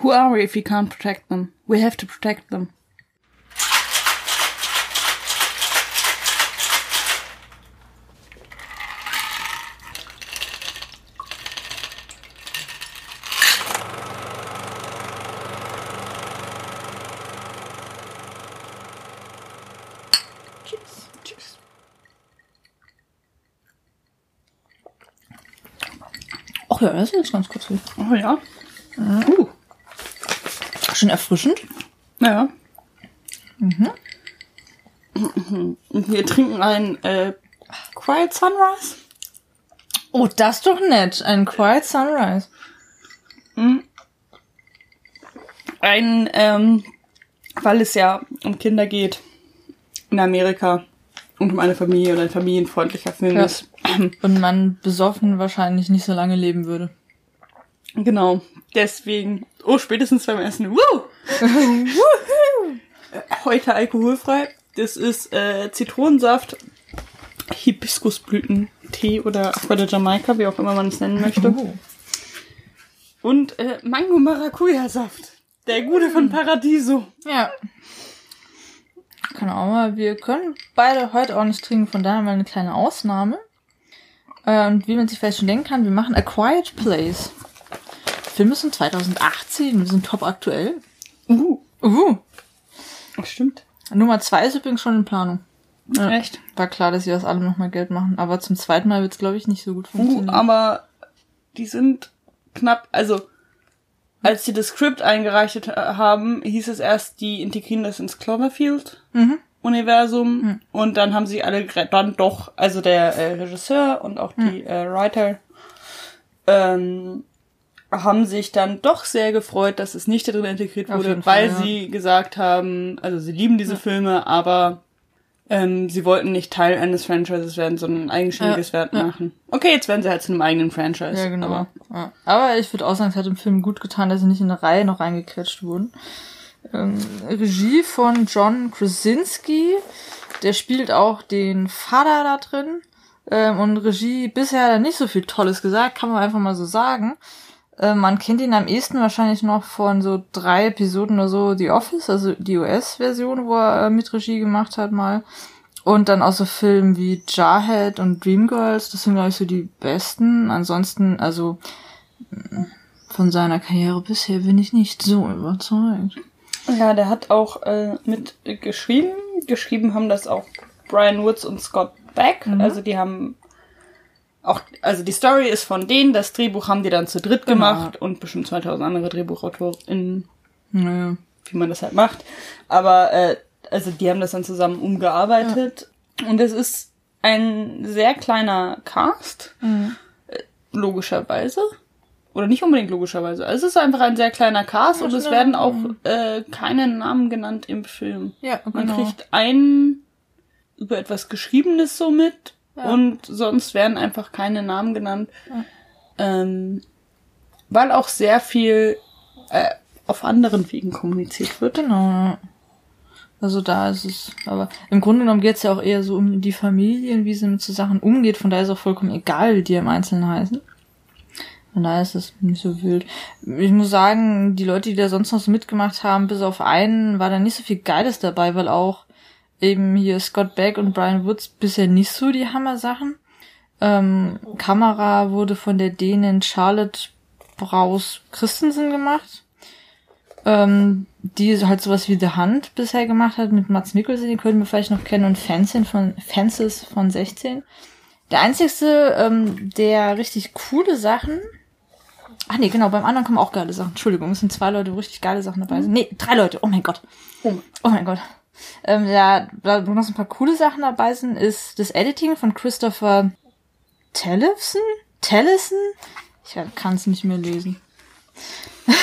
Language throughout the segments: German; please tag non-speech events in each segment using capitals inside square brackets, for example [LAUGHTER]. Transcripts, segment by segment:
Who are we if we can't protect them? We have to protect them. Tschüss. Tschüss. Ach ja, das ist jetzt ganz kurz. Oh ja. Uh. Schon erfrischend. Ja. Mhm. Wir trinken ein äh, Quiet Sunrise. Oh, das ist doch nett. Ein Quiet Sunrise. Ein, ähm, weil es ja um Kinder geht in Amerika und um eine Familie und ein familienfreundlicher Film Ja. ist. Und man besoffen wahrscheinlich nicht so lange leben würde. Genau. Deswegen, oh, spätestens beim Essen. Woo! [LAUGHS] Heute alkoholfrei. Das ist äh, Zitronensaft, Hibiskusblütentee oder Aqua de Jamaica, wie auch immer man es nennen möchte. Oh. Und äh, Mango-Maracuja-Saft. Der gute von Paradiso. Ja. Keine Ahnung, wir können beide heute auch nicht trinken, von daher mal eine kleine Ausnahme. Äh, Und wie man sich vielleicht schon denken kann, wir machen A Quiet Place. Der Film ist von 2018, wir sind top aktuell. Uh, Uh. das stimmt. Nummer zwei ist übrigens schon in Planung. Ja. Echt? War klar, dass sie aus allem nochmal Geld machen, aber zum zweiten Mal wird's es, glaube ich, nicht so gut Uh, funktionieren. aber die sind knapp, also als sie das Skript eingereicht haben, hieß es erst, die integrieren das ins Cloverfield Mhm. Universum und dann haben sie alle dann doch, also der äh, Regisseur und auch die äh, Writer ähm, haben sich dann doch sehr gefreut, dass es nicht da drin integriert wurde, Fall, weil ja. sie gesagt haben, also sie lieben diese Filme, aber ähm, sie wollten nicht Teil eines Franchises werden, sondern ein eigenständiges Ja, Werk ja. machen. Okay, jetzt werden sie halt zu einem eigenen Franchise. Ja, genau. Aber ja. aber ich würde auch sagen, es hat dem Film gut getan, dass sie nicht in eine Reihe noch reingequetscht wurden. Ähm, Regie von John Krasinski, der spielt auch den Vater da drin. Ähm, und Regie bisher hat er nicht so viel Tolles gesagt, kann man einfach mal so sagen. Ähm, man kennt ihn am ehesten wahrscheinlich noch von so drei Episoden oder so The Office, also die US-Version, wo er äh, mit Regie gemacht hat mal. Und dann auch so Filme wie Jarhead und Dreamgirls, das sind, glaube ich, so die besten. Ansonsten, also mh, von seiner Karriere bisher bin ich nicht so überzeugt. ja, der hat auch äh, mit äh, geschrieben. Geschrieben haben das auch Brian Woods und Scott Beck. Mhm. Also die haben auch, also die Story ist von denen, das Drehbuch haben die dann zu dritt Genau. gemacht und bestimmt 2000 andere DrehbuchautorInnen Naja. wie man das halt macht. Aber äh, also die haben das dann zusammen umgearbeitet. Und es ist ein sehr kleiner Cast, äh, logischerweise. Oder nicht unbedingt logischerweise. Es ist einfach ein sehr kleiner Cast und es werden auch äh, keine Namen genannt im Film. Ja, Man genau. kriegt einen über etwas Geschriebenes so mit Ja. und sonst werden einfach keine Namen genannt. Ähm, weil auch sehr viel äh, auf anderen Wegen kommuniziert wird. Genau. Also da ist es, aber im Grunde genommen geht es ja auch eher so um die Familien, wie sie mit so Sachen umgeht. Von daher ist auch vollkommen egal, wie die im Einzelnen heißen. Von daher ist es nicht so wild. Ich muss sagen, die Leute, die da sonst noch so mitgemacht haben, bis auf einen, war da nicht so viel Geiles dabei, weil auch eben hier Scott Beck und Brian Woods bisher nicht so die Hammer-Sachen. Ähm, Kamera wurde von der Dänin Charlotte Braus Christensen gemacht ähm, die halt sowas wie The Hand bisher gemacht hat mit Mats Mikkelsen, die können wir vielleicht noch kennen, und Fences von, Fences von 16. Der einzigste, ähm, der richtig coole Sachen, ach nee, genau, beim anderen kommen auch geile Sachen, Entschuldigung, es sind zwei Leute, wo richtig geile Sachen dabei sind. Nee, drei Leute, oh mein Gott. Oh. Oh mein Gott. Ähm, ja, da wo noch so ein paar coole Sachen dabei sind, ist das Editing von Christopher Tellefson? Tellison? Ich kann es nicht mehr lesen. [LAUGHS]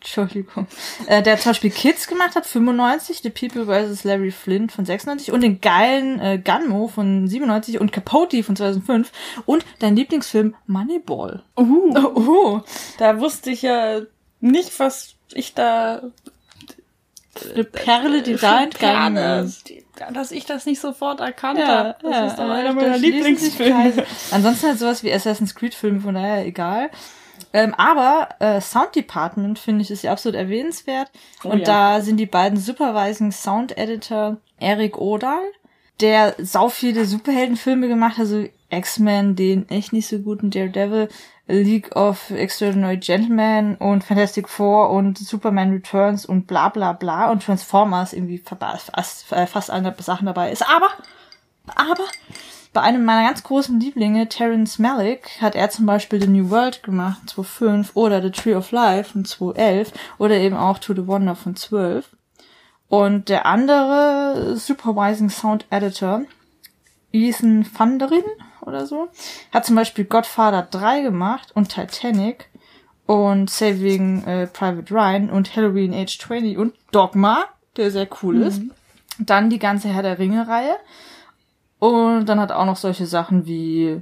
Entschuldigung. Äh, der zum Beispiel Kids gemacht hat, 95, The People vs. Larry Flint von 96 und den geilen äh, Gunmo von 97 und Capote von 2005 und dein Lieblingsfilm Moneyball. Uh, Oh, oh. da wusste ich ja nicht, was ich da eine Perle, die da entgangen ist. dass ich das nicht sofort erkannt Ja, habe. Das ja, ist doch einer meiner Lieblingsfilme. Ansonsten halt sowas wie Assassin's Creed Filme, von daher egal. Ähm, aber äh, Sound Department finde ich ist ja absolut erwähnenswert. Oh, und ja. da sind die beiden Supervising Sound Editor Eric Odahl, der sau viele Superheldenfilme gemacht hat, also X-Men, den echt nicht so guten Daredevil, League of Extraordinary Gentlemen und Fantastic Four und Superman Returns und bla bla bla und Transformers irgendwie fast, äh, fast alle Sachen dabei ist. Aber, aber bei einem meiner ganz großen Lieblinge, Terrence Malick, hat er zum Beispiel The New World gemacht, 2005, oder The Tree of Life von 2011, oder eben auch To the Wonder von 12. Und der andere Supervising Sound Editor, Ethan Vanderin oder so, hat zum Beispiel Godfather 3 gemacht und Titanic und Saving äh, Private Ryan und Halloween Age 20 und Dogma, der sehr cool ist. Dann die ganze Herr der Ringe-Reihe. Und dann hat auch noch solche Sachen wie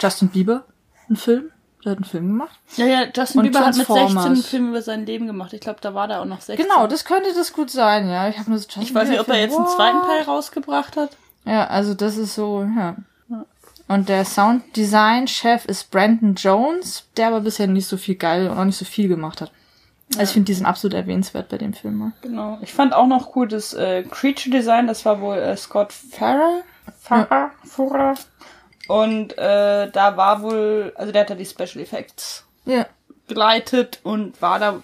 Justin Bieber, einen Film. Der hat einen Film gemacht. Ja, ja, Justin Und Bieber hat mit Transformers. 16 einen Film über sein Leben gemacht. Ich glaube, da war der auch noch 16. Genau, das könnte das gut sein, ja. Ich nur so Justin Ich weiß nicht, ob er jetzt einen zweiten? Teil rausgebracht hat. Ja, also das ist so, ja. Und der Sounddesign-Chef ist Brandon Jones, der aber bisher nicht so viel geil und auch nicht so viel gemacht hat. Also ich finde, die sind absolut erwähnenswert bei dem Film. ne? Genau. Ich fand auch noch cool das äh, Creature Design, das war wohl äh, Scott Farrer. Farrer, Farrer. Und äh, da war wohl, also der hat da die Special Effects Ja. geleitet und war da,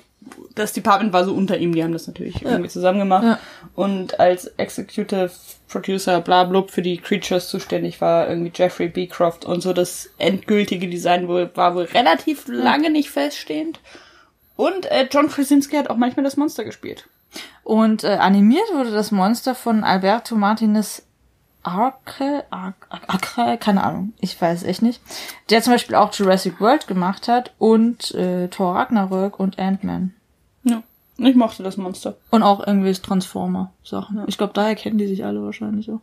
das Department war so unter ihm, die haben das natürlich irgendwie zusammen gemacht. Ja. Und als Executive Producer bla blub für die Creatures zuständig war irgendwie Jeffrey Beecroft und so das endgültige Design war wohl relativ lange nicht feststehend. Und äh, John Krasinski hat auch manchmal das Monster gespielt. Und äh, animiert wurde das Monster von Alberto Martinez Arce, Ar- Ar- Acre, keine Ahnung, ich weiß echt nicht. Der zum Beispiel auch Jurassic World gemacht hat und äh, Thor Ragnarök und Ant-Man. Ja. Ich mochte das Monster. Und auch irgendwie Transformer-Sachen. Ich glaube, daher kennen die sich alle wahrscheinlich auch.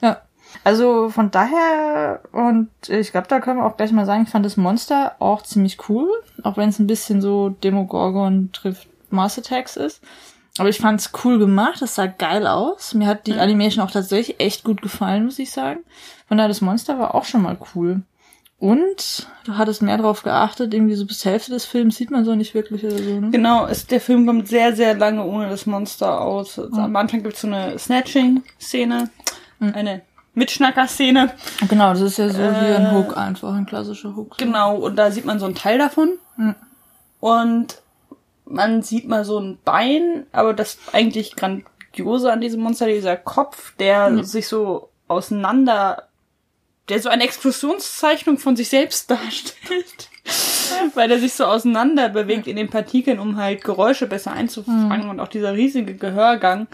Ja. Also von daher, und ich glaube, da können wir auch gleich mal sagen, ich fand das Monster auch ziemlich cool, auch wenn es ein bisschen so Demogorgon trifft Mars Attacks ist. Aber ich fand es cool gemacht, es sah geil aus. Mir hat die Animation auch tatsächlich echt gut gefallen, muss ich sagen. Von daher, das Monster war auch schon mal cool. Und du hattest mehr drauf geachtet, irgendwie so bis zur Hälfte des Films sieht man so nicht wirklich oder so, ne? Genau, es, der Film kommt sehr, sehr lange ohne das Monster aus. Also Am Anfang gibt's so eine Snatching-Szene, eine Mitschnacker-Szene. Genau, das ist ja so hier ein Hook einfach, ein klassischer Hook. Genau, und da sieht man so einen Teil davon. Mhm. Und man sieht mal so ein Bein, aber das eigentlich grandiose an diesem Monster, dieser Kopf, der sich so auseinander, der so eine Explosionszeichnung von sich selbst darstellt. [LAUGHS] Weil er sich so auseinander bewegt in den Partikeln, um halt Geräusche besser einzufangen. Und auch dieser riesige Gehörgang,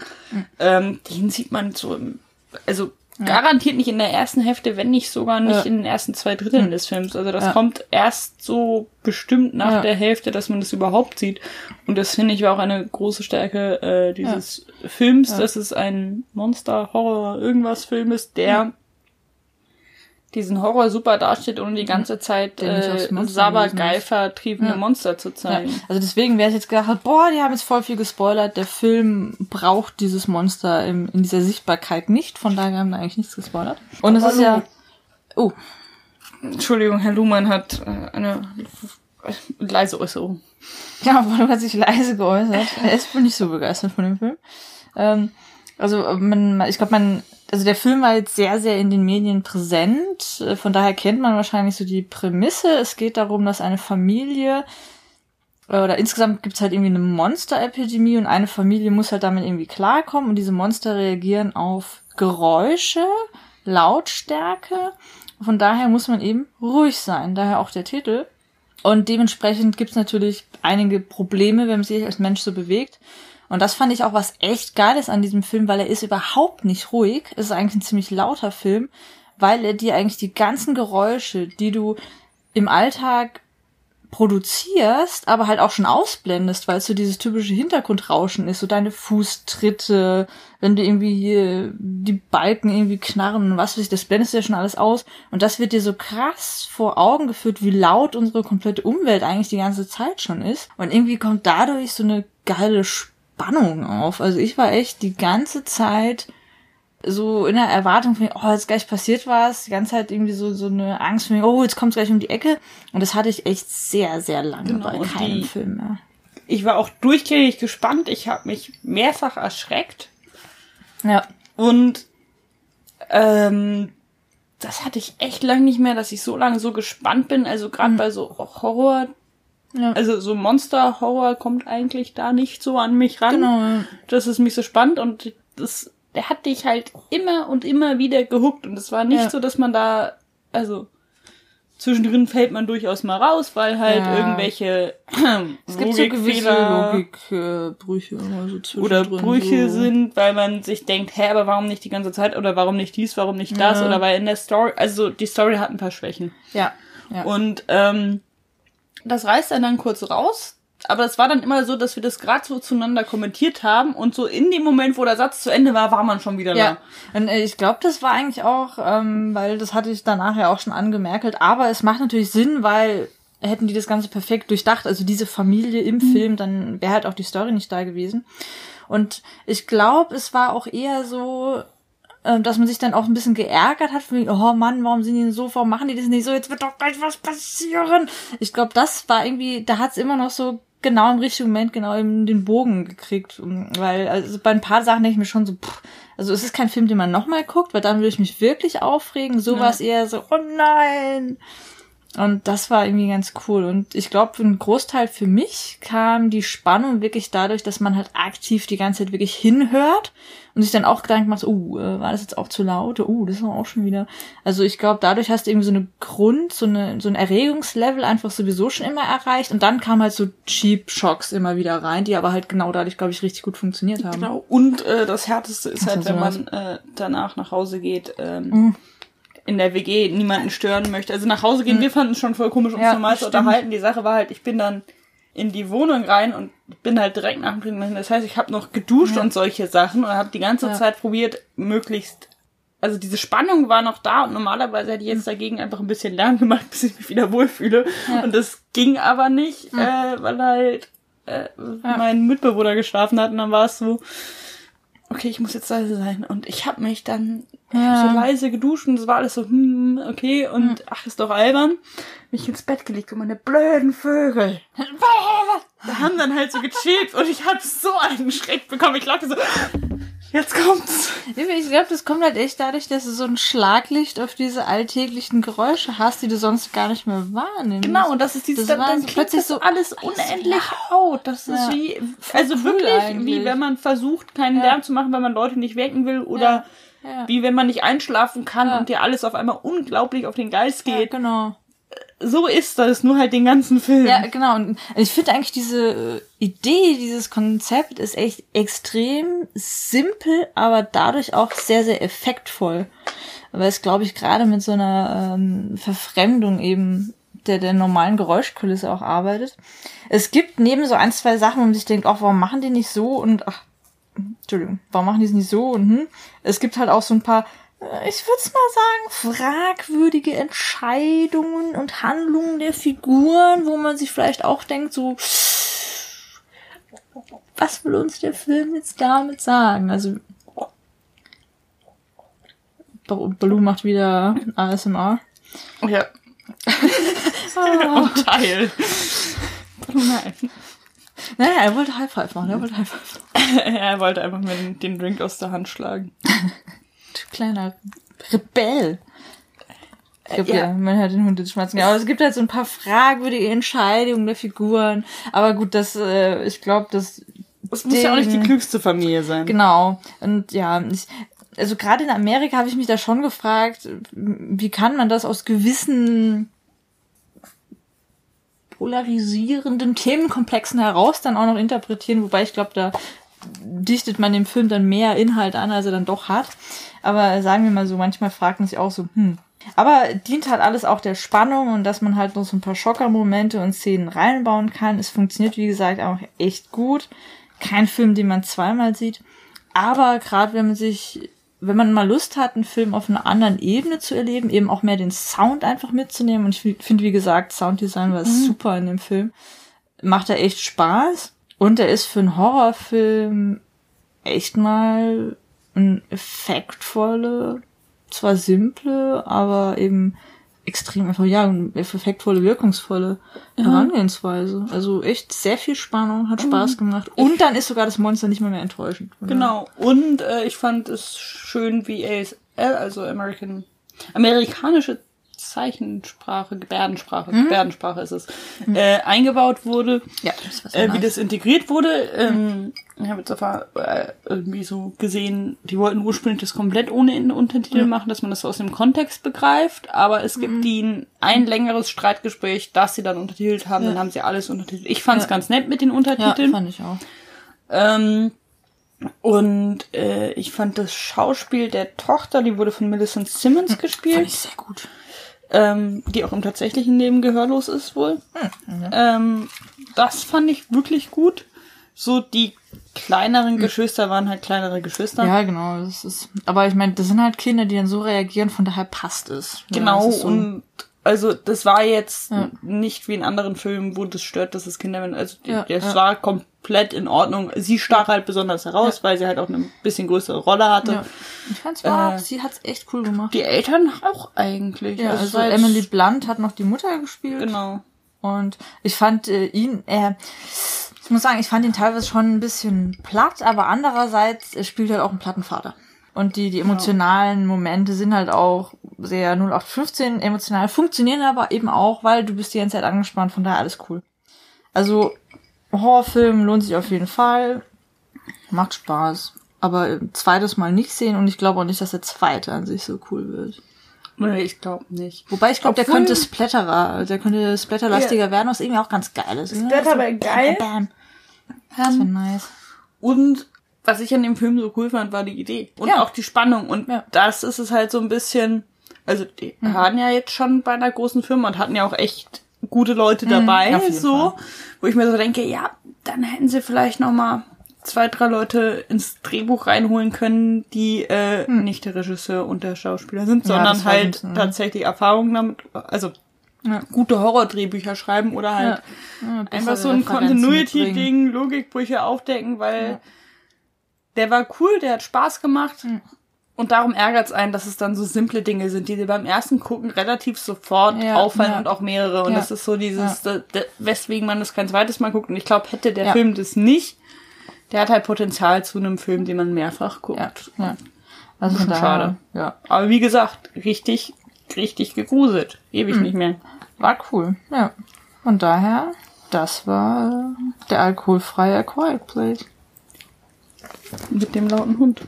ähm, den sieht man so im, also garantiert nicht in der ersten Hälfte, wenn nicht sogar nicht Ja. in den ersten zwei Dritteln des Films. Also das Ja. kommt erst so bestimmt nach Ja. der Hälfte, dass man das überhaupt sieht. Und das finde ich war auch eine große Stärke äh, dieses Films, dass es ein Monster, Horror, irgendwas Film ist, der diesen Horror super dasteht, ohne die ganze Zeit äh, Monster Sabergeifer triebende Ja. Monster zu Ja, zeigen. also deswegen wäre es jetzt gedacht, boah, die haben jetzt voll viel gespoilert. Der Film braucht dieses Monster im, in dieser Sichtbarkeit nicht. Von daher haben wir eigentlich nichts gespoilert. Und es ist ja. Oh, Entschuldigung, Herr Luhmann hat äh, eine leise Äußerung. ja, Bono hat sich leise geäußert. Er ist wohl nicht so begeistert von dem Film. Ähm, also man, ich glaube, man, also der Film war jetzt sehr, sehr in den Medien präsent. Äh, Von daher kennt man wahrscheinlich so die Prämisse. Es geht darum, dass eine Familie äh, oder insgesamt gibt's halt irgendwie eine Monsterepidemie und eine Familie muss halt damit irgendwie klarkommen und diese Monster reagieren auf Geräusche, Lautstärke. Von daher muss man eben ruhig sein. Daher auch der Titel. Und dementsprechend gibt's natürlich einige Probleme, wenn man sich als Mensch so bewegt. Und das fand ich auch was echt Geiles an diesem Film, weil er ist überhaupt nicht ruhig. Es ist eigentlich ein ziemlich lauter Film, weil er dir eigentlich die ganzen Geräusche, die du im Alltag produzierst, aber halt auch schon ausblendest, weil es so dieses typische Hintergrundrauschen ist, so deine Fußtritte, wenn du irgendwie hier die Balken irgendwie knarren und was weiß ich, das blendest du ja schon alles aus. Und das wird dir so krass vor Augen geführt, wie laut unsere komplette Umwelt eigentlich die ganze Zeit schon ist. Und irgendwie kommt dadurch so eine geile Spannung auf. Also ich war echt die ganze Zeit so in der Erwartung von, oh, jetzt gleich passiert was, die ganze Zeit irgendwie so, so eine Angst von, oh, jetzt kommt's gleich um die Ecke. Und das hatte ich echt sehr, sehr lange Genau, bei keinem die- Film mehr. Ich war auch durchgängig gespannt. Ich habe mich mehrfach erschreckt. Ja. Und ähm, das hatte ich echt lang nicht mehr, dass ich so lange so gespannt bin. Also gerade bei so Horror, Ja. also so Monster-Horror kommt eigentlich da nicht so an mich ran. Genau. Das ist mich so spannend und das, der hat dich halt immer und immer wieder gehuckt und es war nicht Ja. so, dass man da, also zwischendrin fällt man durchaus mal raus, weil halt Ja. irgendwelche [CLEARS THROAT] Es gibt so gewisse Logikbrüche oder so oder Brüche so. sind, weil man sich denkt, hä, aber warum nicht die ganze Zeit oder warum nicht dies, warum nicht das Ja. oder weil in der Story, also die Story hat ein paar Schwächen. Ja. ja. Und ähm, das reißt er dann kurz raus. Aber es war dann immer so, dass wir das gerade so zueinander kommentiert haben und so in dem Moment, wo der Satz zu Ende war, war man schon wieder Ja, und äh, ich glaube, das war eigentlich auch, ähm, weil das hatte ich danach ja auch schon angemerkt, aber es macht natürlich Sinn, weil hätten die das Ganze perfekt durchdacht, also diese Familie im Film, dann wäre halt auch die Story nicht da gewesen. Und ich glaube, es war auch eher so, dass man sich dann auch ein bisschen geärgert hat, von wegen, oh Mann, warum sind die denn so, warum machen die das nicht so, jetzt wird doch gleich was passieren. Ich glaube, das war irgendwie, da hat es immer noch so genau im richtigen Moment genau in den Bogen gekriegt, weil also bei ein paar Sachen denke ich mir schon so, pff, also es ist kein Film, den man nochmal guckt, weil dann würde ich mich wirklich aufregen. So war es eher so, oh nein. Und das war irgendwie ganz cool. Und ich glaube, ein Großteil für mich kam die Spannung wirklich dadurch, dass man halt aktiv die ganze Zeit wirklich hinhört und sich dann auch Gedanken macht, oh, äh, war das jetzt auch zu laut? Oh, das war auch schon wieder. Also ich glaube, dadurch hast du irgendwie so eine Grund, so eine so ein Erregungslevel einfach sowieso schon immer erreicht. Und dann kamen halt so Cheap Shocks immer wieder rein, die aber halt genau dadurch, glaube ich, richtig gut funktioniert haben. Genau. Und äh, das Härteste ist halt, Ach so, wenn man äh, danach nach Hause geht, ähm, Mhm. In der WG niemanden stören möchte. Also nach Hause gehen, wir fanden es schon voll komisch, uns Ja, normal zu unterhalten. Die Sache war halt, ich bin dann in die Wohnung rein und bin halt direkt nach dem Trinken. Das heißt, ich habe noch geduscht und solche Sachen und habe die ganze Ja. Zeit probiert, möglichst also diese Spannung war noch da und normalerweise hätte ich jetzt dagegen einfach ein bisschen Lärm gemacht, [LAUGHS] bis ich mich wieder wohlfühle. Und das ging aber nicht, äh, weil halt äh, mein Mitbewohner geschlafen hat und dann war es so, okay, ich muss jetzt leise sein. Und ich habe mich dann Ja. so leise geduscht und es war alles so, hm, okay, und ach, ist doch albern. Mich ins Bett gelegt und meine blöden Vögel. [LAUGHS] Da haben dann halt so gechillt und ich habe so einen Schreck bekommen. Ich dachte so, jetzt kommt's. Ich glaube, das kommt halt echt dadurch, dass du so ein Schlaglicht auf diese alltäglichen Geräusche hast, die du sonst gar nicht mehr wahrnimmst. Genau, und das ist dieses, Das dann, dann so plötzlich so alles unendlich laut. Das ist Ja. wie, also cool wirklich, eigentlich. wie wenn man versucht, keinen Ja. Lärm zu machen, weil man Leute nicht wecken will oder Ja. wie wenn man nicht einschlafen kann und dir alles auf einmal unglaublich auf den Geist geht. genau. So ist das, nur halt den ganzen Film. Ja, genau. Und ich finde eigentlich diese äh, Idee, dieses Konzept ist echt extrem simpel, aber dadurch auch sehr, sehr effektvoll. Weil es, glaube ich, gerade mit so einer ähm, Verfremdung eben der, der normalen Geräuschkulisse auch arbeitet. Es gibt neben so ein, zwei Sachen, wo man sich denkt, ach, warum machen die nicht so und ach, Entschuldigung, warum machen die es nicht so und hm. Es gibt halt auch so ein paar, ich würde es mal sagen, fragwürdige Entscheidungen und Handlungen der Figuren, wo man sich vielleicht auch denkt, so, was will uns der Film jetzt damit sagen? Also, Ba- Baloo macht wieder ASMR. Ja. [LAUGHS] [LAUGHS] Und Teil. Nein. Naja, er wollte High Five machen, er wollte High Five. [LAUGHS] er wollte einfach mir den Drink aus der Hand schlagen. Kleiner Rebell. Ich glaub, ja. ja. man hört den Hund jetzt schmatzen. Ja, aber es gibt halt so ein paar fragwürdige Entscheidungen der Figuren. Aber gut, das, äh, ich glaube, das Das muss ja auch nicht die klügste Familie sein. Genau. Und ja, ich, also gerade in Amerika habe ich mich da schon gefragt, wie kann man das aus gewissen polarisierenden Themenkomplexen heraus dann auch noch interpretieren, wobei ich glaube, da dichtet man dem Film dann mehr Inhalt an, als er dann doch hat. Aber sagen wir mal so, manchmal fragt man sich auch so, hm. Aber dient halt alles auch der Spannung und dass man halt noch so ein paar Schockermomente und Szenen reinbauen kann. Es funktioniert, wie gesagt, auch echt gut. Kein Film, den man zweimal sieht. Aber gerade wenn man sich, wenn man mal Lust hat, einen Film auf einer anderen Ebene zu erleben, eben auch mehr den Sound einfach mitzunehmen. Und ich finde, wie gesagt, Sounddesign war super in dem Film. Macht er echt Spaß. Und er ist für einen Horrorfilm echt mal eine effektvolle, zwar simple, aber eben extrem einfach, ja, eine effektvolle, wirkungsvolle Herangehensweise. Also echt sehr viel Spannung, hat Spaß gemacht. Und dann ist sogar das Monster nicht mal mehr enttäuschend. Genau. Und äh, ich fand es schön, wie ASL, also American, amerikanische Zeichensprache, Gebärdensprache, Gebärdensprache ist es, äh, eingebaut wurde. Ja, das war äh, wie das integriert wurde. Ähm, ich habe jetzt einfach äh, irgendwie so gesehen, die wollten ursprünglich das komplett ohne Untertitel machen, dass man das so aus dem Kontext begreift, aber es gibt ihnen ein längeres Streitgespräch, das sie dann untertitelt haben, dann haben sie alles untertitelt. Ich fand es Ja. ganz nett mit den Ja, Untertiteln. fand ich auch. Ähm, und äh, ich fand das Schauspiel der Tochter, die wurde von Millicent Simmons Fand gespielt, ich sehr gut. Ähm, die auch im tatsächlichen Leben gehörlos ist wohl. Ähm, das fand ich wirklich gut. So die kleineren Geschwister waren halt kleinere Geschwister. Ja, genau. Das ist, aber ich meine, das sind halt Kinder, die dann so reagieren, von daher passt es. Ja, Genau, ist so- und also das war jetzt Ja. nicht wie in anderen Filmen, wo das stört, dass es Kinder werden. Also Ja, das ja. war komplett in Ordnung. Sie stach halt besonders heraus, weil sie halt auch eine bisschen größere Rolle hatte. Ich fand's war, Äh, sie hat's echt cool gemacht. Die Eltern auch eigentlich. ja, also jetzt- Emily Blunt hat noch die Mutter gespielt. Genau. Und ich fand äh, ihn, er, ich muss sagen, ich fand ihn teilweise schon ein bisschen platt, aber andererseits er spielt halt auch einen Plattenvater. Und die, die emotionalen Momente sind halt auch sehr 0815 emotional, funktionieren aber eben auch, weil du bist die ganze Zeit angespannt, von daher alles cool. Also, Horrorfilm lohnt sich auf jeden Fall. Macht Spaß. Aber äh, zweites Mal nicht sehen und ich glaube auch nicht, dass der zweite an sich so cool wird. Nee, ich glaube nicht. Wobei ich glaube, der könnte splatterer, der könnte splatterlastiger werden, was irgendwie auch ganz geil ist. ne? Splatter wäre So geil. Bam, bam. Das wäre nice. Und was ich an dem Film so cool fand, war die Idee. Und Ja. auch die Spannung. Und Ja. das ist es halt so ein bisschen, also die waren ja jetzt schon bei einer großen Firma und hatten ja auch echt gute Leute dabei, auf jeden so, Fall. wo ich mir so denke, ja, dann hätten sie vielleicht noch mal zwei, drei Leute ins Drehbuch reinholen können, die äh, nicht der Regisseur und der Schauspieler sind, Hm. Ja, sondern war halt so tatsächlich Erfahrung damit, also Ja. gute Horror-Drehbücher schreiben oder halt Ja, einfach so ein. Continuity-Ding, Logikbrüche aufdecken, weil der war cool, der hat Spaß gemacht. Und darum ärgert es einen, dass es dann so simple Dinge sind, die dir beim ersten Gucken relativ sofort Ja, auffallen ja. und auch mehrere. Und Ja. das ist so dieses, da, da, weswegen man das kein zweites Mal guckt. Und ich glaube, hätte der Ja. Film das nicht, der hat halt Potenzial zu einem Film, den man mehrfach guckt. Ja, ja. Also Bisschen daher, schade. Ja, Aber wie gesagt, richtig, richtig gegruselt. Ewig Hm. nicht mehr. war cool. Ja. Von daher, das war äh, der alkoholfreie Quiet Place. Mit dem lauten Hund.